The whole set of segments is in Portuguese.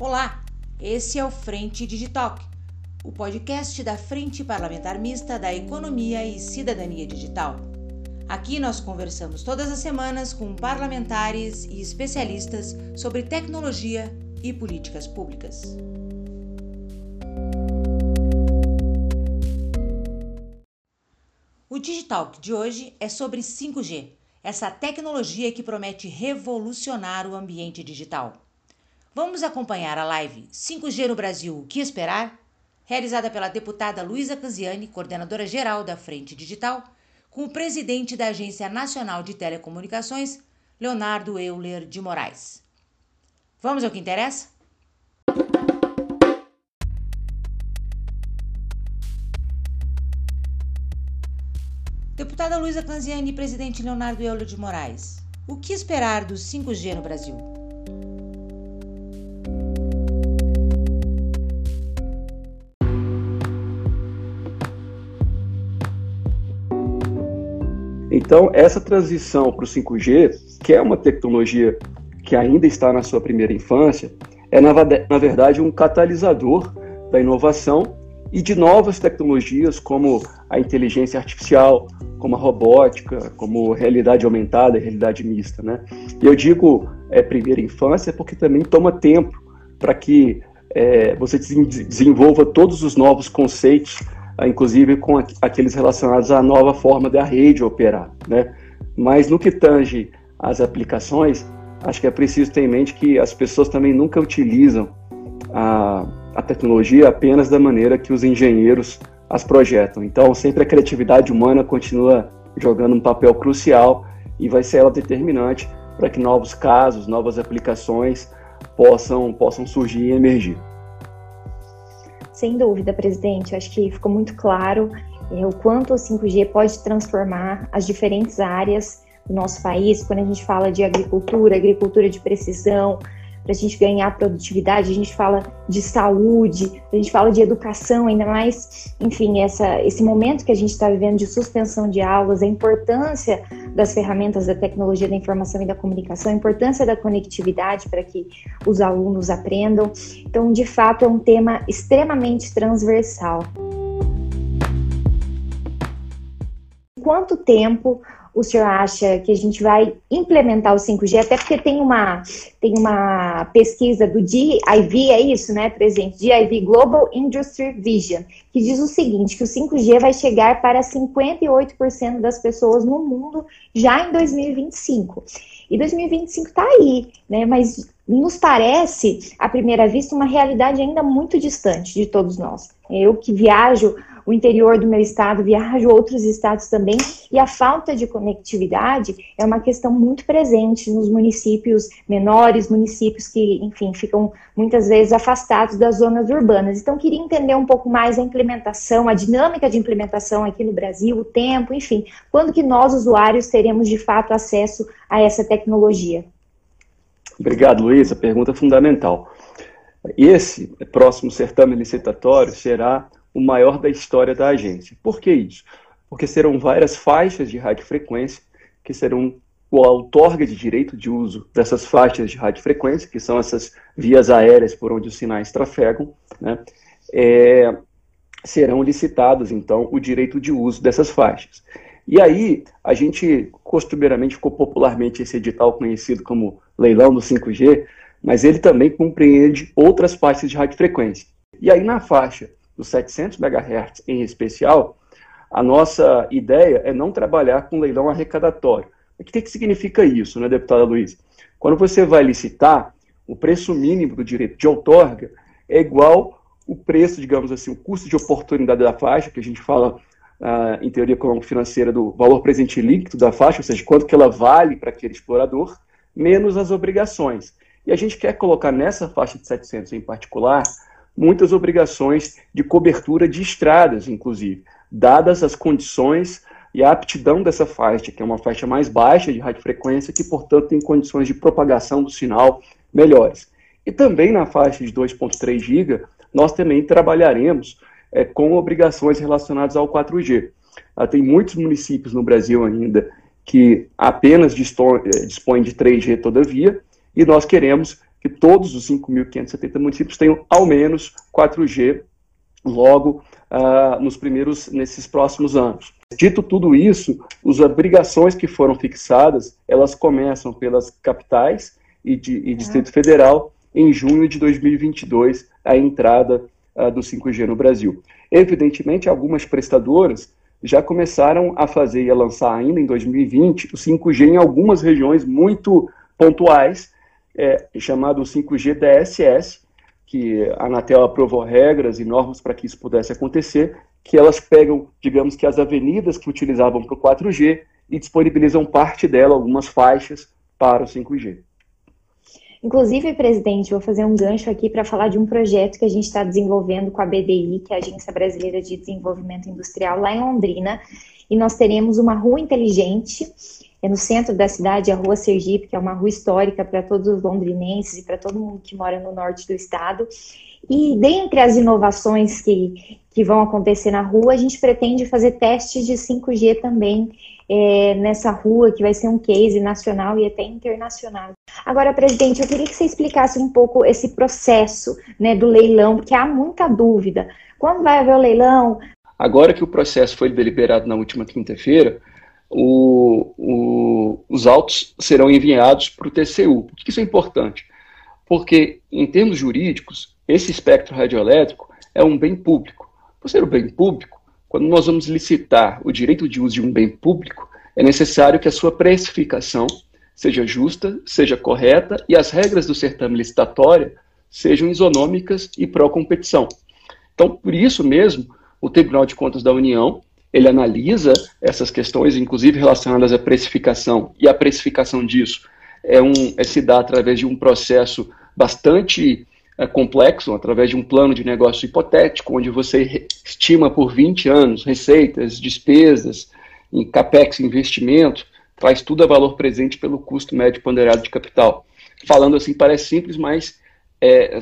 Olá, esse é o Frente Digital, o podcast da Frente Parlamentar Mista da Economia e Cidadania Digital. Aqui nós conversamos todas as semanas com parlamentares e especialistas sobre tecnologia e políticas públicas. O Digital de hoje é sobre 5G, essa tecnologia que promete revolucionar o ambiente digital. Vamos acompanhar a live 5G no Brasil, o que esperar? Realizada pela deputada Luísa Canziani, coordenadora geral da Frente Digital, com o presidente da Agência Nacional de Telecomunicações, Leonardo Euler de Moraes. Vamos ao que interessa? Deputada Luísa Canziani presidente Leonardo Euler de Moraes, o que esperar do 5G no Brasil? Então, essa transição para o 5G, que é uma tecnologia que ainda está na sua primeira infância, é, na, verdade, um catalisador da inovação e de novas tecnologias como a inteligência artificial, como a robótica, como realidade aumentada e realidade mista. Né? E eu digo é, primeira infância porque também toma tempo para que é, você desenvolva todos os novos conceitos inclusive com aqueles relacionados à nova forma da rede operar. Né? Mas no que tange as aplicações, acho que é preciso ter em mente que as pessoas também nunca utilizam a, a tecnologia apenas da maneira que os engenheiros as projetam. Então, sempre a criatividade humana continua jogando um papel crucial e vai ser ela determinante para que novos casos, novas aplicações possam, possam surgir e emergir. Sem dúvida, presidente. Acho que ficou muito claro é, o quanto o 5G pode transformar as diferentes áreas do nosso país. Quando a gente fala de agricultura, agricultura de precisão, para a gente ganhar produtividade, a gente fala de saúde, a gente fala de educação, ainda mais, enfim, essa, esse momento que a gente está vivendo de suspensão de aulas, a importância das ferramentas da tecnologia da informação e da comunicação, a importância da conectividade para que os alunos aprendam. Então, de fato, é um tema extremamente transversal. Quanto tempo o senhor acha que a gente vai implementar o 5G? Até porque tem uma, tem uma pesquisa do DIV, é isso, né, presidente? DIV Global Industry Vision, que diz o seguinte, que o 5G vai chegar para 58% das pessoas no mundo já em 2025. E 2025 está aí, né? Mas nos parece, à primeira vista, uma realidade ainda muito distante de todos nós. Eu que viajo o interior do meu estado, viajo outros estados também, e a falta de conectividade é uma questão muito presente nos municípios menores, municípios que, enfim, ficam muitas vezes afastados das zonas urbanas. Então, queria entender um pouco mais a implementação, a dinâmica de implementação aqui no Brasil, o tempo, enfim, quando que nós, usuários, teremos de fato acesso a essa tecnologia? Obrigado, Luísa. Pergunta fundamental. Esse próximo certame licitatório será o maior da história da agência. Por que isso? Porque serão várias faixas de radiofrequência que serão o outorga de direito de uso dessas faixas de radiofrequência, que são essas vias aéreas por onde os sinais trafegam, né, é, serão licitados, então, o direito de uso dessas faixas. E aí, a gente, costumeiramente, ficou popularmente esse edital conhecido como leilão do 5G, mas ele também compreende outras faixas de radiofrequência. E aí, na faixa dos 700 MHz em especial, a nossa ideia é não trabalhar com leilão arrecadatório. O que, que significa isso, né, deputada Luiz? Quando você vai licitar, o preço mínimo do direito de outorga é igual o preço, digamos assim, o custo de oportunidade da faixa, que a gente fala ah, em teoria econômico-financeira do valor presente líquido da faixa, ou seja, quanto que ela vale para aquele explorador, menos as obrigações. E a gente quer colocar nessa faixa de 700 em particular muitas obrigações de cobertura de estradas, inclusive, dadas as condições e a aptidão dessa faixa, que é uma faixa mais baixa de radiofrequência, que, portanto, tem condições de propagação do sinal melhores. E também na faixa de 2.3 GB, nós também trabalharemos é, com obrigações relacionadas ao 4G. Ah, tem muitos municípios no Brasil ainda que apenas dispõem de 3G todavia, e nós queremos que todos os 5.570 municípios tenham ao menos 4G logo uh, nos primeiros, nesses próximos anos. Dito tudo isso, as obrigações que foram fixadas, elas começam pelas capitais e, de, e Distrito Federal em junho de 2022, a entrada uh, do 5G no Brasil. Evidentemente, algumas prestadoras já começaram a fazer e a lançar ainda em 2020 o 5G em algumas regiões muito pontuais, é, chamado 5G DSS, que a Anatel aprovou regras e normas para que isso pudesse acontecer, que elas pegam, digamos que as avenidas que utilizavam para o 4G e disponibilizam parte dela, algumas faixas, para o 5G. Inclusive, presidente, vou fazer um gancho aqui para falar de um projeto que a gente está desenvolvendo com a BDI, que é a Agência Brasileira de Desenvolvimento Industrial, lá em Londrina. E nós teremos uma rua inteligente, é no centro da cidade, a Rua Sergipe, que é uma rua histórica para todos os londrinenses e para todo mundo que mora no norte do estado. E dentre as inovações que, que vão acontecer na rua, a gente pretende fazer testes de 5G também é, nessa rua, que vai ser um case nacional e até internacional. Agora, presidente, eu queria que você explicasse um pouco esse processo né, do leilão, porque há muita dúvida. Quando vai haver o leilão? Agora que o processo foi deliberado na última quinta-feira, o, o, os autos serão enviados para o TCU. Por que isso é importante? Porque, em termos jurídicos, esse espectro radioelétrico é um bem público. Por ser um bem público, quando nós vamos licitar o direito de uso de um bem público, é necessário que a sua precificação seja justa, seja correta e as regras do certame licitatório sejam isonômicas e pró-competição. Então, por isso mesmo, o Tribunal de Contas da União ele analisa essas questões, inclusive relacionadas à precificação, e a precificação disso é, um, é se dá através de um processo bastante é, complexo, através de um plano de negócio hipotético, onde você estima por 20 anos receitas, despesas, em capex, investimento, traz tudo a valor presente pelo custo médio ponderado de capital. Falando assim, parece simples, mas é,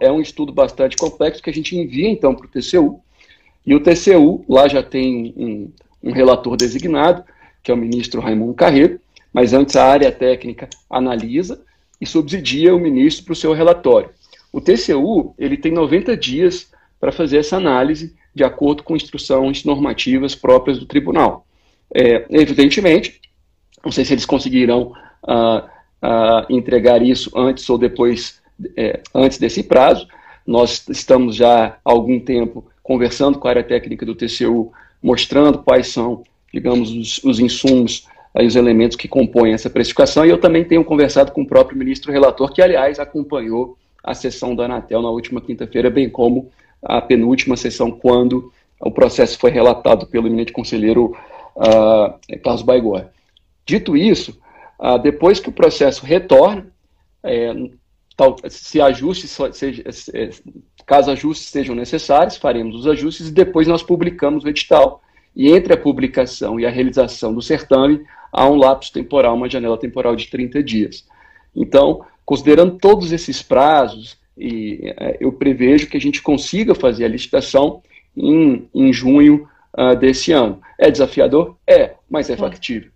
é um estudo bastante complexo que a gente envia então para o TCU, e o TCU, lá já tem um, um relator designado, que é o ministro Raimundo Carreiro, mas antes a área técnica analisa e subsidia o ministro para o seu relatório. O TCU ele tem 90 dias para fazer essa análise de acordo com instruções normativas próprias do tribunal. É, evidentemente, não sei se eles conseguirão uh, uh, entregar isso antes ou depois, é, antes desse prazo. Nós estamos já há algum tempo conversando com a área técnica do TCU, mostrando quais são, digamos, os, os insumos aí, os elementos que compõem essa precificação, e eu também tenho conversado com o próprio ministro relator, que, aliás, acompanhou a sessão da Anatel na última quinta-feira, bem como a penúltima sessão, quando o processo foi relatado pelo eminente conselheiro uh, Carlos Baigor. Dito isso, uh, depois que o processo retorna, é, tal, se ajustes, seja, caso ajustes sejam necessários, faremos os ajustes e depois nós publicamos o edital. E entre a publicação e a realização do certame, há um lapso temporal, uma janela temporal de 30 dias. Então, considerando todos esses prazos, e, é, eu prevejo que a gente consiga fazer a licitação em, em junho uh, desse ano. É desafiador? É, mas é, é. factível.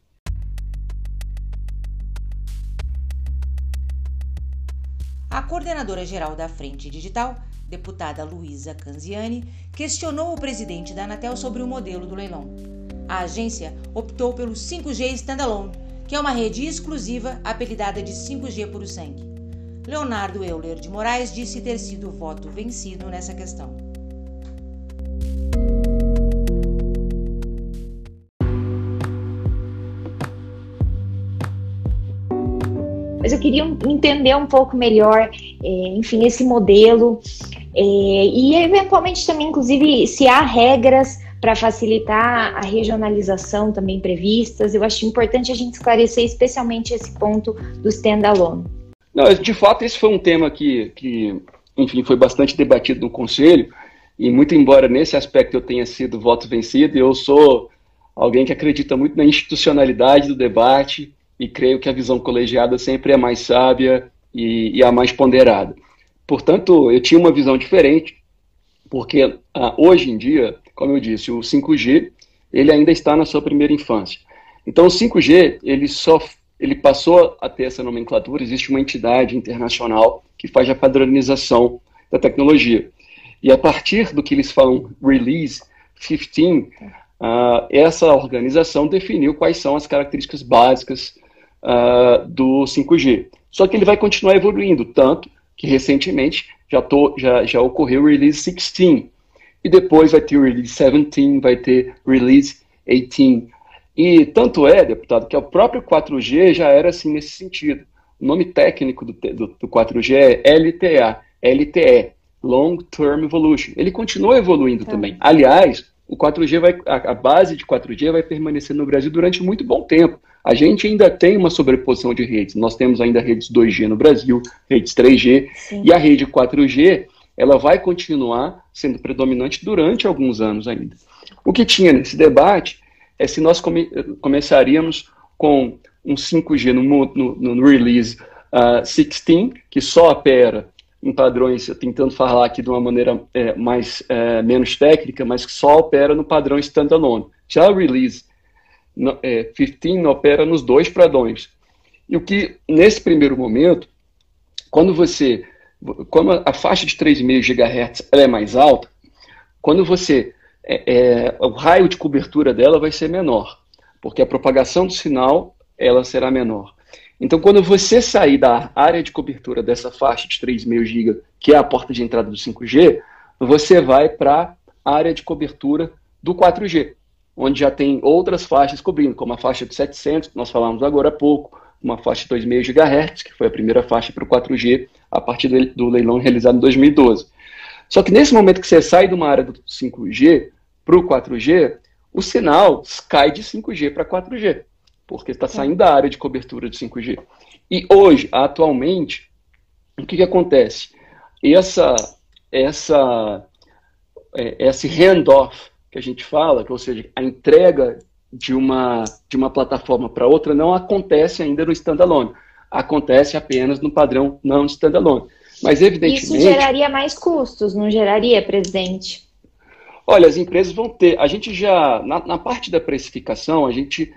A coordenadora geral da Frente Digital, deputada Luísa Canziani, questionou o presidente da Anatel sobre o modelo do leilão. A agência optou pelo 5G Standalone, que é uma rede exclusiva apelidada de 5G puro sangue. Leonardo Euler de Moraes disse ter sido voto vencido nessa questão. Queria entender um pouco melhor, é, enfim, esse modelo é, e eventualmente também, inclusive, se há regras para facilitar a regionalização também previstas. Eu acho importante a gente esclarecer especialmente esse ponto do standalone. Não, de fato, esse foi um tema que, que, enfim, foi bastante debatido no Conselho, e muito embora nesse aspecto eu tenha sido voto vencido, eu sou alguém que acredita muito na institucionalidade do debate e creio que a visão colegiada sempre é mais sábia e, e a mais ponderada. Portanto, eu tinha uma visão diferente, porque ah, hoje em dia, como eu disse, o 5G ele ainda está na sua primeira infância. Então, o 5G ele só ele passou a ter essa nomenclatura, existe uma entidade internacional que faz a padronização da tecnologia. E a partir do que eles falam Release 15, uh, essa organização definiu quais são as características básicas uh, do 5G. Só que ele vai continuar evoluindo, tanto que recentemente já, tô, já, já ocorreu o Release 16, e depois vai ter o Release 17, vai ter Release 18. E tanto é, deputado, que o próprio 4G já era assim nesse sentido. O nome técnico do, do, do 4G é LTA, LTE, Long Term Evolution. Ele continua evoluindo tá. também. Aliás, o 4G vai, a, a, base de 4G vai permanecer no Brasil durante muito bom tempo. A gente ainda tem uma sobreposição de redes. Nós temos ainda redes 2G no Brasil, redes 3G, Sim. e a rede 4G ela vai continuar sendo predominante durante alguns anos ainda. O que tinha nesse debate é se nós come, começaríamos com um 5G no, no, no release uh, ah, 16, que só opera em padrões, tentando falar aqui de uma maneira é, mais é, menos técnica, mas que só opera no padrão standalone. Já o release é, 15 opera nos dois padrões. E o que, nesse primeiro momento, quando você, como a faixa de 3,5 GHz é mais alta, quando você, é, é, o raio de cobertura dela vai ser menor, porque a propagação do sinal ela será menor. Então, quando você sair da área de cobertura dessa faixa de 3,5 GB, que é a porta de entrada do 5G, você vai para a área de cobertura do 4G, onde já tem outras faixas cobrindo, como a faixa de 700, que nós falamos agora há pouco, uma faixa de 2,5 GHz, que foi a primeira faixa para o 4G, a partir do leilão realizado em 2012. Só que nesse momento que você sai de uma área do 5G para o 4G, o sinal cai de 5G para 4G porque está saindo da área de cobertura de 5G. E hoje, atualmente, o que, que acontece? Essa, essa, é, esse handoff que a gente fala, que, ou seja, a entrega de uma, de uma plataforma para outra não acontece ainda no standalone. Acontece apenas no padrão não standalone. Mas, evidentemente. Isso geraria mais custos, não geraria, presidente? Olha, as empresas vão ter. A gente já, na, na parte da precificação, a gente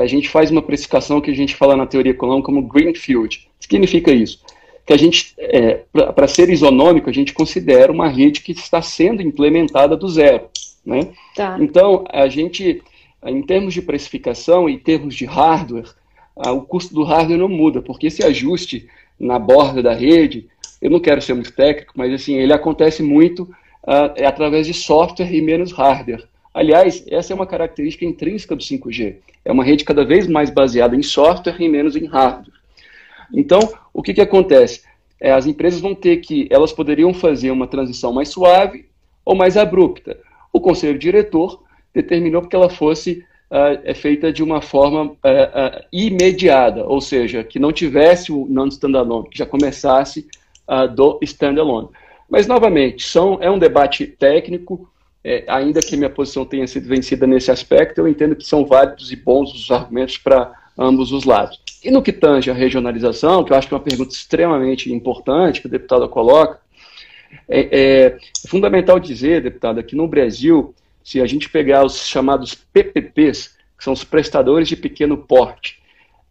a gente faz uma precificação que a gente fala na teoria econômica como greenfield. O que significa isso? Que a gente, é, para ser isonômico, a gente considera uma rede que está sendo implementada do zero. Né? Tá. Então, a gente, em termos de precificação e termos de hardware, o custo do hardware não muda, porque esse ajuste na borda da rede, eu não quero ser muito técnico, mas assim, ele acontece muito uh, através de software e menos hardware. Aliás, essa é uma característica intrínseca do 5G. É uma rede cada vez mais baseada em software e menos em hardware. Então, o que, que acontece? É, as empresas vão ter que, elas poderiam fazer uma transição mais suave ou mais abrupta. O conselho diretor determinou que ela fosse uh, é feita de uma forma uh, uh, imediata, ou seja, que não tivesse o non-standalone, que já começasse do standalone. Mas, novamente, são, é um debate técnico, é, ainda que minha posição tenha sido vencida nesse aspecto, eu entendo que são válidos e bons os argumentos para ambos os lados. E no que tange a regionalização, que eu acho que é uma pergunta extremamente importante que o deputado coloca, é, é, fundamental dizer, deputado, que no Brasil, se a gente pegar os chamados PPPs, que são os prestadores de pequeno porte,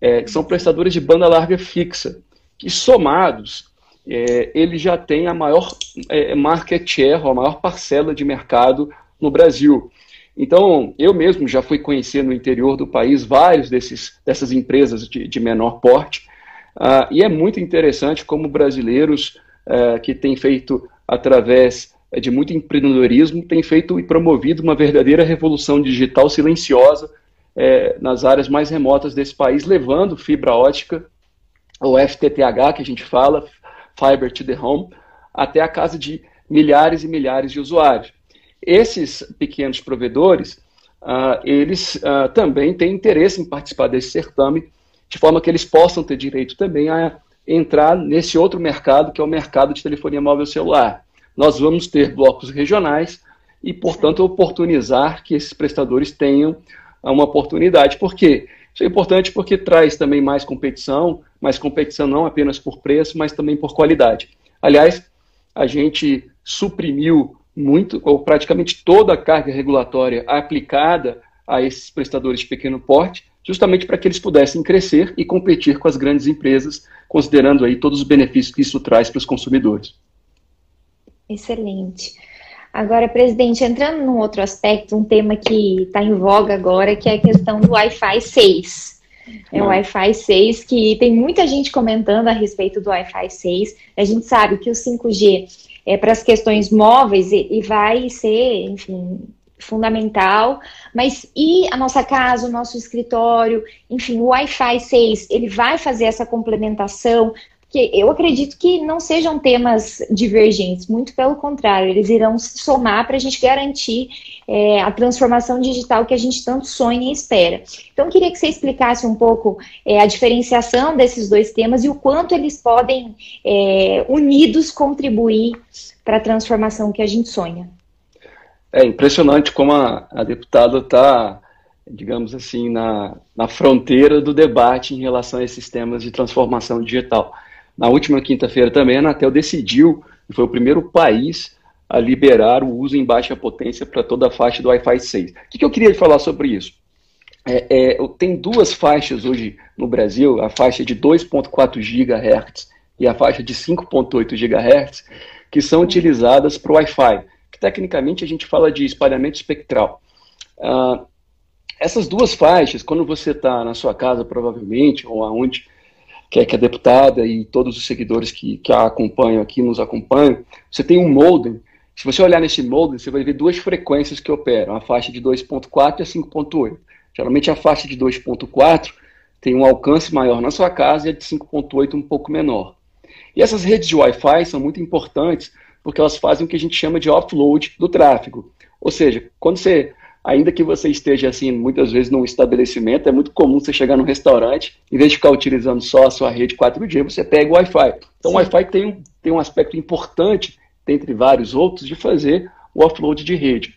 é, que são prestadores de banda larga fixa, que somados é, ele já tem a maior é, market share, a maior parcela de mercado no Brasil. Então, eu mesmo já fui conhecer no interior do país vários desses, dessas empresas de, de menor porte, uh, e é muito interessante como brasileiros uh, que têm feito, através de muito empreendedorismo, têm feito e promovido uma verdadeira revolução digital silenciosa uh, nas áreas mais remotas desse país, levando fibra ótica, ou FTTH, que a gente fala, Fiber to the Home, até a casa de milhares e milhares de usuários. Esses pequenos provedores, uh, eles uh, também têm interesse em participar desse certame, de forma que eles possam ter direito também a entrar nesse outro mercado, que é o mercado de telefonia móvel celular. Nós vamos ter blocos regionais e, portanto, oportunizar que esses prestadores tenham uma oportunidade. Por quê? Isso é importante porque traz também mais competição, mais competição não apenas por preço, mas também por qualidade. Aliás, a gente suprimiu muito, ou praticamente toda a carga regulatória aplicada a esses prestadores de pequeno porte, justamente para que eles pudessem crescer e competir com as grandes empresas, considerando aí todos os benefícios que isso traz para os consumidores. Excelente. Agora, presidente, entrando num outro aspecto, um tema que está em voga agora, que é a questão do Wi-Fi 6. É o Wi-Fi 6, que tem muita gente comentando a respeito do Wi-Fi 6. A gente sabe que o 5G é para as questões móveis e, e vai ser, enfim, fundamental, mas e a nossa casa, o nosso escritório, enfim, o Wi-Fi 6, ele vai fazer essa complementação, porque eu acredito que não sejam temas divergentes, muito pelo contrário, eles irão somar para a gente garantir é, a transformação digital que a gente tanto sonha e espera. Então, queria que você explicasse um pouco é, a diferenciação desses dois temas e o quanto eles podem, é, unidos, contribuir para a transformação que a gente sonha. É impressionante como a, a deputada está, digamos assim, na, na fronteira do debate em relação a esses temas de transformação digital. Na última quinta-feira também, a Anatel decidiu, e foi o primeiro país a liberar o uso em baixa potência para toda a faixa do Wi-Fi 6. O que, que eu queria falar sobre isso? É, é, tem duas faixas hoje no Brasil, a faixa de 2.4 GHz e a faixa de 5.8 GHz, que são utilizadas para o Wi-Fi, que tecnicamente a gente fala de espalhamento espectral. Uh, essas duas faixas, quando você está na sua casa, provavelmente, ou aonde que é que a deputada e todos os seguidores que, que a acompanham aqui, nos acompanham, você tem um modem. Se você olhar nesse modem, você vai ver duas frequências que operam, a faixa de 2.4 e a 5.8. Geralmente a faixa de 2.4 tem um alcance maior na sua casa e a de 5.8 um pouco menor. E essas redes de Wi-Fi são muito importantes porque elas fazem o que a gente chama de offload do tráfego. Ou seja, quando você ainda que você esteja assim, muitas vezes num estabelecimento, é muito comum você chegar num restaurante, em vez de ficar utilizando só a sua rede 4G, você pega o Wi-Fi. Então Sim. o Wi-Fi tem um, tem um aspecto importante, dentre vários outros, de fazer o offload de rede.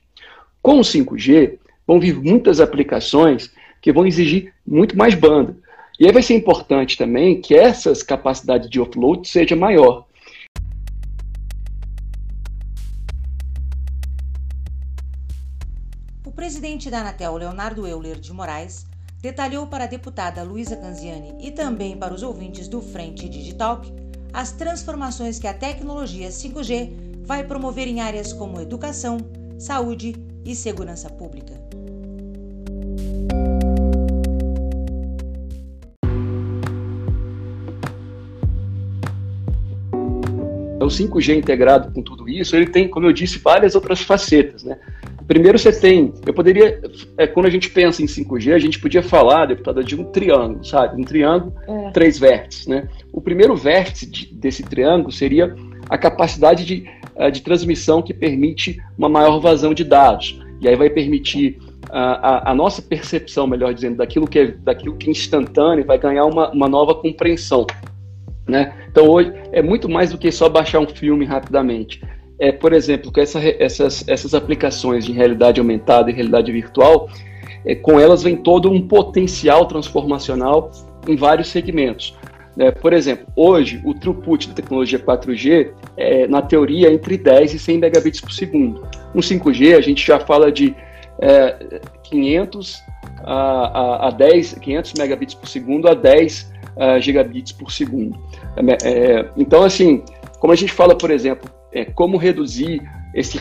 Com o 5G, vão vir muitas aplicações que vão exigir muito mais banda. E aí vai ser importante também que essas capacidades de offload seja maior. Presidente da Anatel, Leonardo Euler de Moraes, detalhou para a deputada Luísa Canziani e também para os ouvintes do Frente Digital as transformações que a tecnologia 5G vai promover em áreas como educação, saúde e segurança pública. O 5G integrado com tudo isso, ele tem, como eu disse, várias outras facetas, né? Primeiro você tem, eu poderia, é, quando a gente pensa em 5G, a gente podia falar, deputada, de um triângulo, sabe? Um triângulo, é. três vértices, né? O primeiro vértice de, desse triângulo seria a capacidade de, uh, de transmissão que permite uma maior vazão de dados. E aí vai permitir uh, a, a, nossa percepção, melhor dizendo, daquilo que é, daquilo que é instantâneo, vai ganhar uma, uma nova compreensão. Né? Então hoje é muito mais do que só baixar um filme rapidamente é, por exemplo, com essa, essas, essas aplicações de realidade aumentada e realidade virtual, é, com elas vem todo um potencial transformacional em vários segmentos. É, por exemplo, hoje o throughput da tecnologia 4G é, na teoria, é entre 10 e 100 megabits por segundo. No 5G, a gente já fala de é, 500 a, a, a 10, 500 megabits por segundo a 10 uh, gigabits por segundo. É, é, então, assim, como a gente fala, por exemplo, é, como reduzir esse,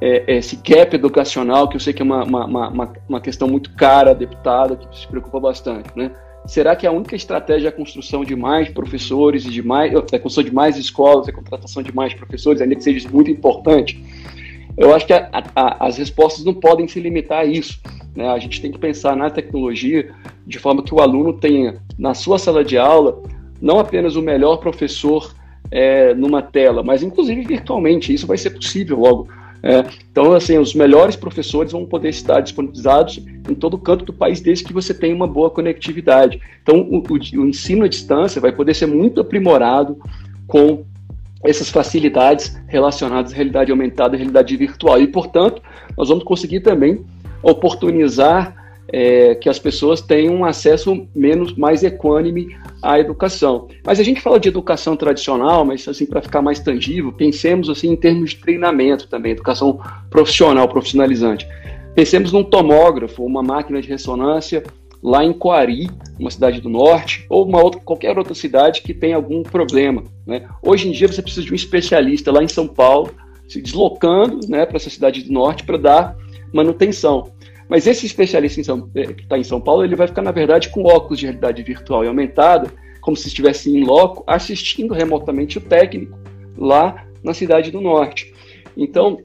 é, esse gap educacional, que eu sei que é uma, uma, uma, uma questão muito cara, deputada, que se preocupa bastante, né? Será que a única estratégia é a construção de mais professores e de mais, a construção de mais escolas, a contratação de mais professores, ainda que seja muito importante? Eu acho que a, a, as respostas não podem se limitar a isso. Né? A gente tem que pensar na tecnologia de forma que o aluno tenha, na sua sala de aula, não apenas o melhor professor é, numa tela, mas inclusive virtualmente. Isso vai ser possível logo. É, então, assim, os melhores professores vão poder estar disponibilizados em todo canto do país, desde que você tenha uma boa conectividade. Então, o, o, o ensino à distância vai poder ser muito aprimorado com essas facilidades relacionadas à realidade aumentada e realidade virtual. E, portanto, nós vamos conseguir também oportunizar é, que as pessoas tenham um acesso menos, mais equânime à educação. Mas a gente fala de educação tradicional, mas assim para ficar mais tangível, pensemos assim em termos de treinamento também, educação profissional, profissionalizante. Pensemos num tomógrafo, uma máquina de ressonância lá em Coari, uma cidade do norte, ou uma outra, qualquer outra cidade que tenha algum problema. Né? Hoje em dia você precisa de um especialista lá em São Paulo, se deslocando né, para essa cidade do norte para dar manutenção. Mas esse especialista São, eh, que está em São Paulo, ele vai ficar, na verdade, com óculos de realidade virtual e aumentada, como se estivesse em loco, assistindo remotamente o técnico lá na cidade do norte. Então,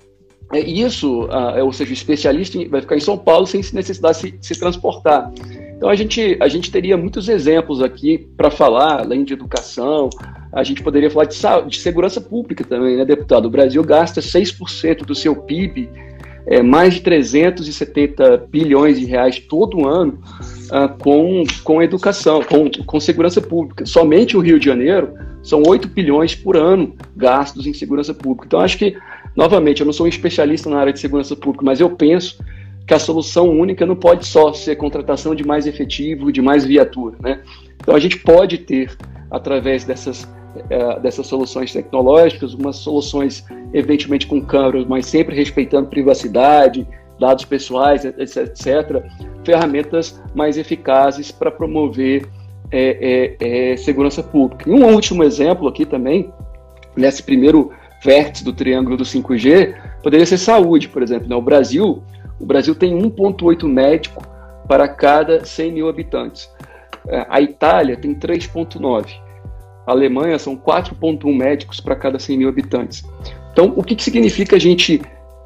é isso, é, ou seja, o especialista vai ficar em São Paulo sem necessidade de se, se transportar. Então a gente, a gente teria muitos exemplos aqui para falar, além de educação, a gente poderia falar de, de segurança pública também, né, deputado? O Brasil gasta 6% do seu PIB, é, mais de 370 bilhões de reais todo ano ah, com, com educação, com, com segurança pública. Somente o Rio de Janeiro são 8 bilhões por ano gastos em segurança pública. Então acho que Novamente, eu não sou um especialista na área de segurança pública, mas eu penso que a solução única não pode só ser contratação de mais efetivo, de mais viatura. Né? Então, a gente pode ter, através dessas, dessas soluções tecnológicas, umas soluções, evidentemente, com câmeras, mas sempre respeitando privacidade, dados pessoais, etc., etc., ferramentas mais eficazes para promover é, é, é, segurança pública. E um último exemplo aqui também, nesse primeiro vértice do triângulo do 5G poderia ser saúde, por exemplo. Né? O Brasil, o Brasil tem 1,8 médico para cada 100 mil habitantes. É, a Itália tem 3,9. A Alemanha são 4,1 médicos para cada 100 mil habitantes. Então, o que, que significa a gente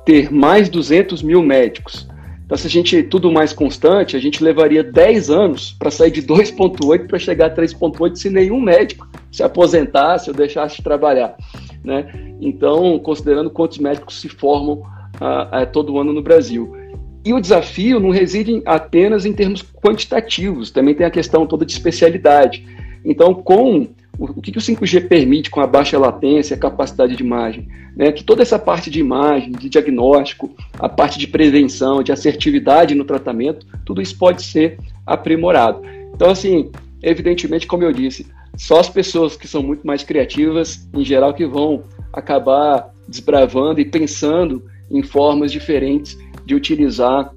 ter mais 200 mil médicos? Então, se a gente tudo mais constante, a gente levaria 10 anos para sair de 2,8 para chegar a 3,8 se nenhum médico se aposentasse ou deixasse de trabalhar. Né? Então, considerando quantos médicos se formam uh, uh, todo ano no Brasil. E o desafio não reside apenas em termos quantitativos, também tem a questão toda de especialidade. Então, com o, que, que o 5G permite com a baixa latência, a capacidade de imagem? Né? Que toda essa parte de imagem, de diagnóstico, a parte de prevenção, de assertividade no tratamento, tudo isso pode ser aprimorado. Então, assim, evidentemente, como eu disse, só as pessoas que são muito mais criativas, em geral, que vão acabar desbravando e pensando em formas diferentes de utilizar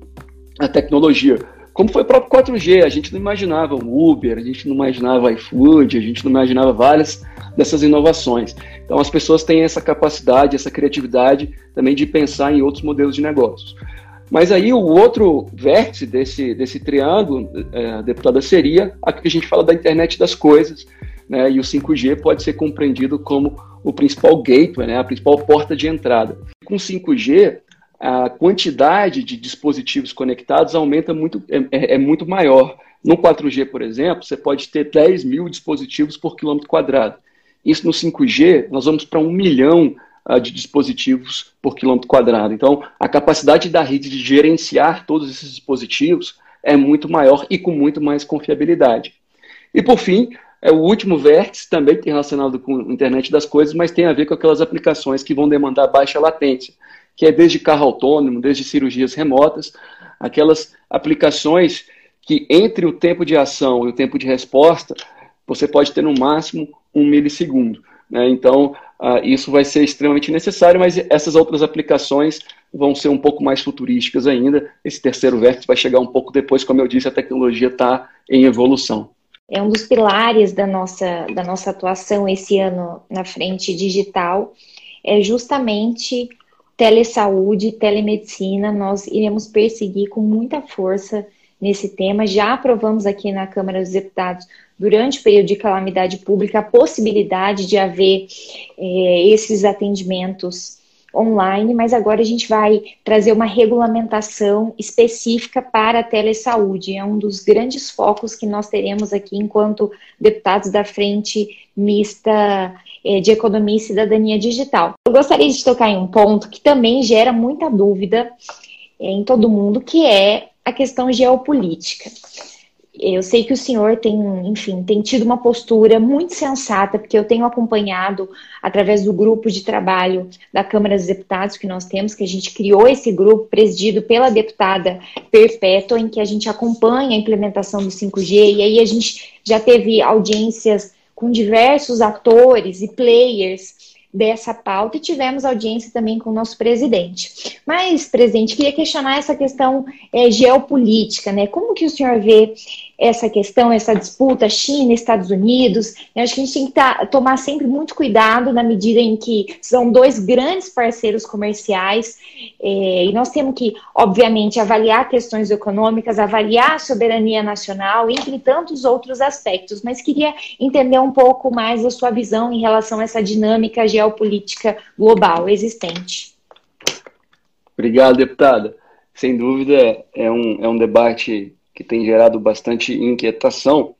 a tecnologia. Como foi o próprio 4G, a gente não imaginava o Uber, a gente não imaginava iFood, a gente não imaginava várias dessas inovações. Então as pessoas têm essa capacidade, essa criatividade também de pensar em outros modelos de negócios. Mas aí o outro vértice desse, desse triângulo, é, deputada, seria a que a gente fala da internet das coisas, né, e o 5G pode ser compreendido como o principal gateway, né, a principal porta de entrada. Com 5G, a quantidade de dispositivos conectados aumenta muito, é, é, é muito maior. No 4G, por exemplo, você pode ter 10 mil dispositivos por quilômetro quadrado. Isso no 5G, nós vamos para um milhão uh, de dispositivos por quilômetro quadrado. Então, a capacidade da rede de gerenciar todos esses dispositivos é muito maior e com muito mais confiabilidade. E, por fim, é o último vértice, também relacionado com a internet das coisas, mas tem a ver com aquelas aplicações que vão demandar baixa latência, que é desde carro autônomo, desde cirurgias remotas, aquelas aplicações que entre o tempo de ação e o tempo de resposta, você pode ter no máximo um milissegundo. Né? Então, uh, isso vai ser extremamente necessário, mas essas outras aplicações vão ser um pouco mais futurísticas ainda. Esse terceiro vértice vai chegar um pouco depois, como eu disse, a tecnologia está em evolução é um dos pilares da nossa, da nossa atuação esse ano na frente digital, é justamente telesaúde, telemedicina. Nós iremos perseguir com muita força nesse tema. Já aprovamos aqui na Câmara dos Deputados, durante o período de calamidade pública, a possibilidade de haver é, esses atendimentos online, mas agora a gente vai trazer uma regulamentação específica para a telesaúde. É um dos grandes focos que nós teremos aqui enquanto deputados da Frente Mista eh, de Economia e Cidadania Digital. Eu gostaria de tocar em um ponto que também gera muita dúvida eh, em todo mundo, que é a questão geopolítica. Eu sei que o senhor tem, enfim, tem tido uma postura muito sensata, porque eu tenho acompanhado através do grupo de trabalho da Câmara dos Deputados que nós temos, que a gente criou esse grupo presidido pela deputada Perpétua, em que a gente acompanha a implementação do 5G, e aí a gente já teve audiências com diversos atores e players dessa pauta e tivemos audiência também com o nosso presidente. Mas, presidente, queria questionar essa questão é, geopolítica, né? Como que o senhor vê essa questão, essa disputa China, Estados Unidos? Eu acho que a gente tem que tá, tomar sempre muito cuidado na medida em que são dois grandes parceiros comerciais é, e nós temos que, obviamente, avaliar questões econômicas, avaliar a soberania nacional, entre tantos outros aspectos. Mas queria entender um pouco mais a sua visão em relação a essa dinâmica geopolítica global existente. Obrigado, deputada. Sem dúvida, é um, é um debate que tem gerado bastante inquietação.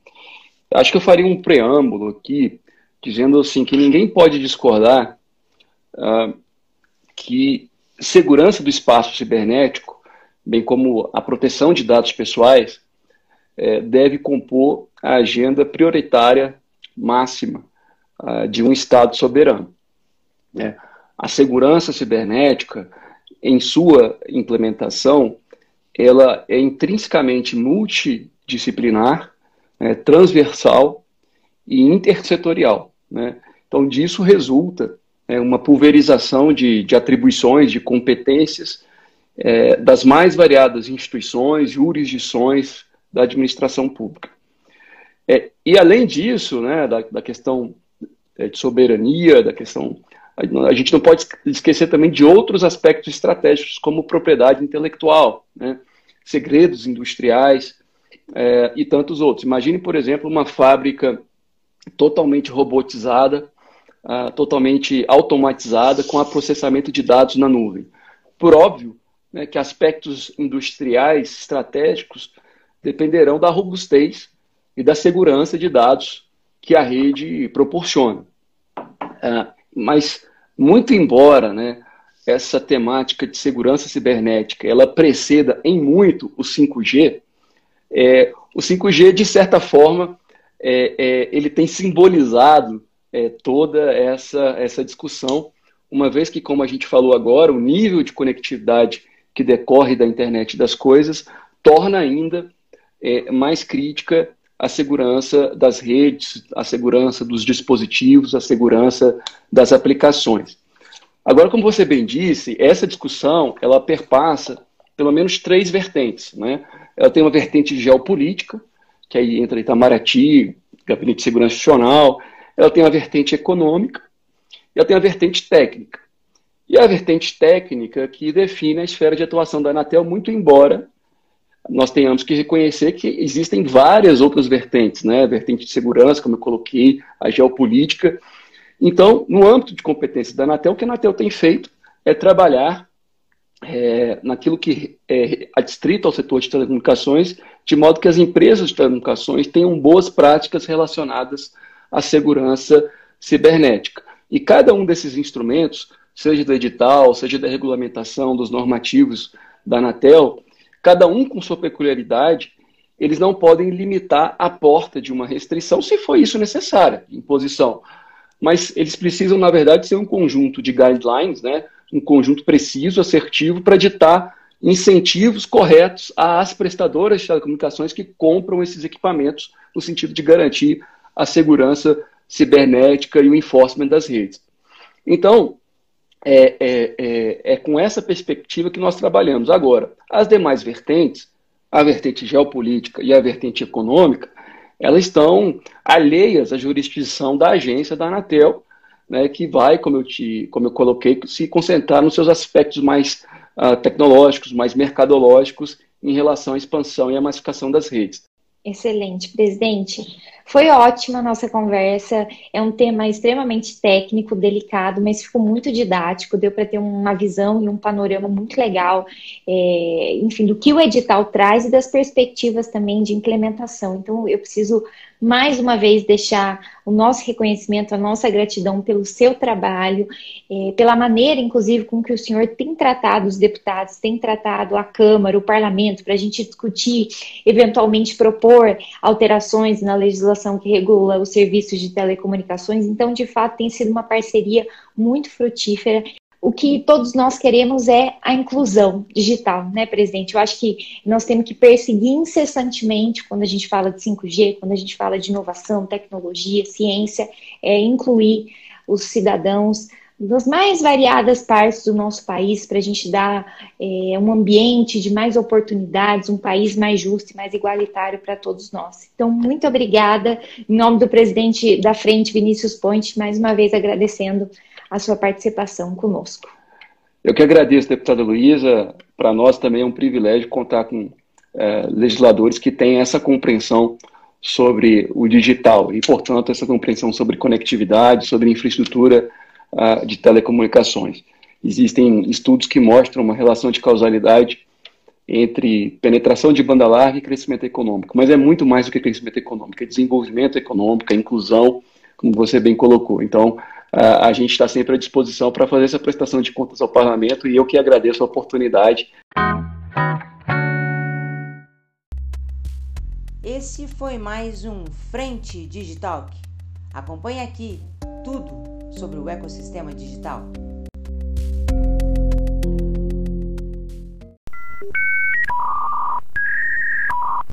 Acho que eu faria um preâmbulo aqui, dizendo assim que ninguém pode discordar uh, que segurança do espaço cibernético, bem como a proteção de dados pessoais, é, deve compor a agenda prioritária máxima uh, de um Estado soberano. É, a segurança cibernética, em sua implementação, ela é intrinsecamente multidisciplinar, né, transversal e intersetorial. Né? Então, disso resulta é, uma pulverização de, de, atribuições, de competências é, das mais variadas instituições, jurisdições da administração pública. É, e, além disso, né, da, da questão é, de soberania, da questão. A gente não pode esquecer também de outros aspectos estratégicos, como propriedade intelectual, né, segredos industriais é, e tantos outros. Imagine, por exemplo, uma fábrica totalmente robotizada, uh, totalmente automatizada, com a processamento de dados na nuvem. Por óbvio né, que aspectos industriais estratégicos dependerão da robustez e da segurança de dados que a rede proporciona. Uh, mas, muito embora né, essa temática de segurança cibernética ela preceda em muito o 5G, é, o 5G, de certa forma, é, é, ele tem simbolizado é, toda essa, essa discussão, uma vez que, como a gente falou agora, o nível de conectividade que decorre da internet das coisas torna ainda é, mais crítica a segurança das redes, a segurança dos dispositivos, a segurança das aplicações. Agora, como você bem disse, essa discussão ela perpassa pelo menos três vertentes. Né? Ela tem uma vertente geopolítica, que aí entra Itamaraty, Gabinete de Segurança Nacional, ela tem uma vertente econômica e ela tem uma vertente técnica. E a vertente técnica que define a esfera de atuação da Anatel, muito embora nós tenhamos que reconhecer que existem várias outras vertentes, né? A vertente de segurança, como eu coloquei, a geopolítica. Então, no âmbito de competência da Anatel, o que a Anatel tem feito é trabalhar é, naquilo que é adstrito ao setor de telecomunicações, de modo que as empresas de telecomunicações tenham boas práticas relacionadas à segurança cibernética. E cada um desses instrumentos, seja do edital, seja da regulamentação, dos normativos da Anatel, cada um com sua peculiaridade, eles não podem limitar a porta de uma restrição, se for isso necessária, imposição. Mas eles precisam, na verdade, ser um conjunto de guidelines, né, um conjunto preciso, assertivo, para ditar incentivos corretos às prestadoras de telecomunicações que compram esses equipamentos, no sentido de garantir a segurança cibernética e o enforcement das redes. Então, é, é, é, é, com essa perspectiva que nós trabalhamos. Agora, as demais vertentes, a vertente geopolítica e a vertente econômica, elas estão alheias à jurisdição da agência da Anatel, né, que vai, como eu, te, como eu coloquei, se concentrar nos seus aspectos mais uh, tecnológicos, mais mercadológicos, em relação à expansão e à massificação das redes. Excelente, presidente. Foi ótima a nossa conversa. É um tema extremamente técnico, delicado, mas ficou muito didático. Deu para ter uma visão e um panorama muito legal, é, enfim, do que o edital traz e das perspectivas também de implementação. Então, eu preciso mais uma vez deixar o nosso reconhecimento, a nossa gratidão pelo seu trabalho, é, pela maneira, inclusive, com que o senhor tem tratado os deputados, tem tratado a Câmara, o Parlamento, para a gente discutir, eventualmente propor alterações na legislação que regula os serviços de telecomunicações. Então, de fato, tem sido uma parceria muito frutífera o que todos nós queremos é a inclusão digital, né, presidente? Eu acho que nós temos que perseguir incessantemente quando a gente fala de 5G, quando a gente fala de inovação, tecnologia, ciência, é incluir os cidadãos das mais variadas partes do nosso país para a gente dar é, um ambiente de mais oportunidades, um país mais justo e mais igualitário para todos nós. Então, muito obrigada. Em nome do presidente da frente, Vinícius Ponte, mais uma vez agradecendo a sua participação conosco. Eu que agradeço, deputada Luísa. Para nós também é um privilégio contar com é, legisladores que têm essa compreensão sobre o digital e, portanto, essa compreensão sobre conectividade, sobre infraestrutura de telecomunicações. Existem estudos que mostram uma relação de causalidade entre penetração de banda larga e crescimento econômico, mas é muito mais do que crescimento econômico, é desenvolvimento econômico, é inclusão, como você bem colocou. Então, a, a gente está sempre à disposição para fazer essa prestação de contas ao parlamento e eu que agradeço a oportunidade. Esse foi mais um Frente Digital. Acompanhe aqui tudo sobre o ecossistema digital.